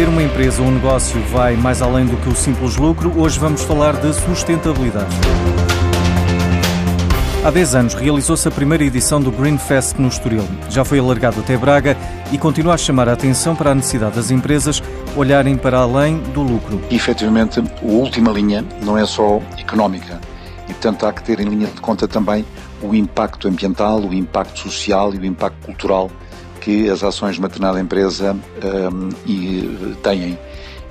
Ter uma empresa ou um negócio vai mais além do que o simples lucro. Hoje vamos falar de sustentabilidade. Há 10 anos realizou-se a primeira edição do Green Fest no Estoril. Já foi alargado até Braga e continua a chamar a atenção para a necessidade das empresas olharem para além do lucro. E, efetivamente, a última linha não é só económica e, portanto, há que ter em linha de conta também o impacto ambiental, o impacto social e o impacto cultural que as ações de uma determinada empresa um, e, têm.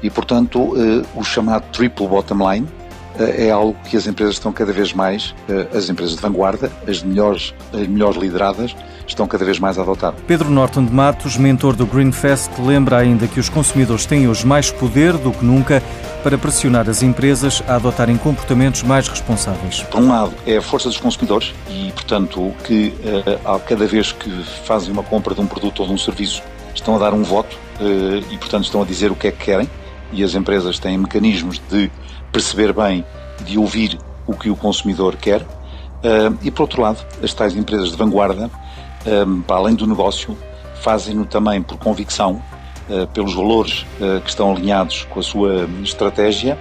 E, portanto, uh, o chamado triple bottom line uh, é algo que as empresas estão cada vez mais, uh, as empresas de vanguarda, as melhores, as melhores lideradas, estão cada vez mais a adotar. Pedro Norton de Matos, mentor do Greenfest, lembra ainda que os consumidores têm hoje mais poder do que nunca para pressionar as empresas a adotarem comportamentos mais responsáveis. Por um lado, é a força dos consumidores e, portanto, que uh, cada vez que fazem uma compra de um produto ou de um serviço, estão a dar um voto uh, e, portanto, estão a dizer o que é que querem e as empresas têm mecanismos de perceber bem, de ouvir o que o consumidor quer. Uh, e, por outro lado, as tais empresas de vanguarda, para além do negócio, fazem-no também por convicção eh, pelos valores eh, que estão alinhados com a sua estratégia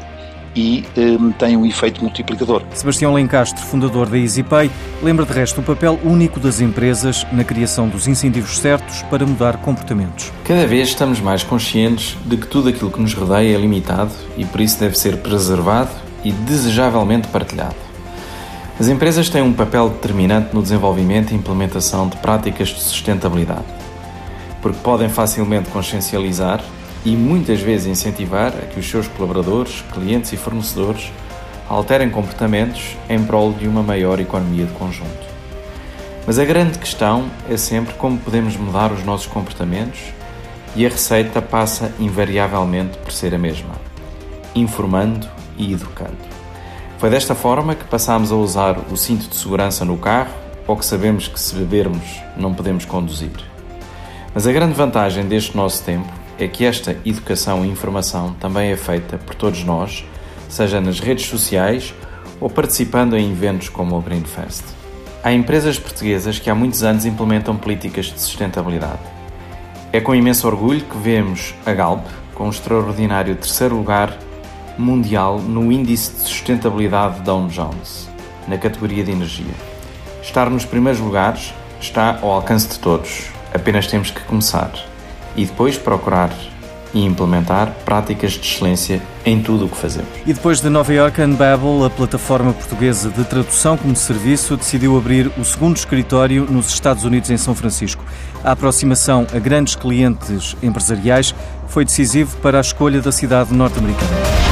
e um, tem um efeito multiplicador. Sebastião Lencastre, fundador da EasyPay, lembra de resto o papel único das empresas na criação dos incentivos certos para mudar comportamentos. Cada vez estamos mais conscientes de que tudo aquilo que nos rodeia é limitado e por isso deve ser preservado e desejavelmente partilhado. As empresas têm um papel determinante no desenvolvimento e implementação de práticas de sustentabilidade porque podem facilmente consciencializar e muitas vezes incentivar a que os seus colaboradores, clientes e fornecedores alterem comportamentos em prol de uma maior economia de conjunto. Mas a grande questão é sempre como podemos mudar os nossos comportamentos e a receita passa invariavelmente por ser a mesma: informando e educando. Foi desta forma que passámos a usar o cinto de segurança no carro ou que sabemos que se bebermos não podemos conduzir. Mas a grande vantagem deste nosso tempo é que esta educação e informação também é feita por todos nós, seja nas redes sociais ou participando em eventos como o Greenfest. Há empresas portuguesas que há muitos anos implementam políticas de sustentabilidade. É com imenso orgulho que vemos a Galp com um extraordinário terceiro lugar mundial no Índice de Sustentabilidade Dow Jones, na categoria de energia. Estar nos primeiros lugares está ao alcance de todos, Apenas temos que começar e depois procurar e implementar práticas de excelência em tudo o que fazemos. E depois de Nova York, Babel, a plataforma portuguesa de tradução como serviço, decidiu abrir o segundo escritório nos Estados Unidos, em São Francisco. A aproximação a grandes clientes empresariais foi decisivo para a escolha da cidade norte-americana.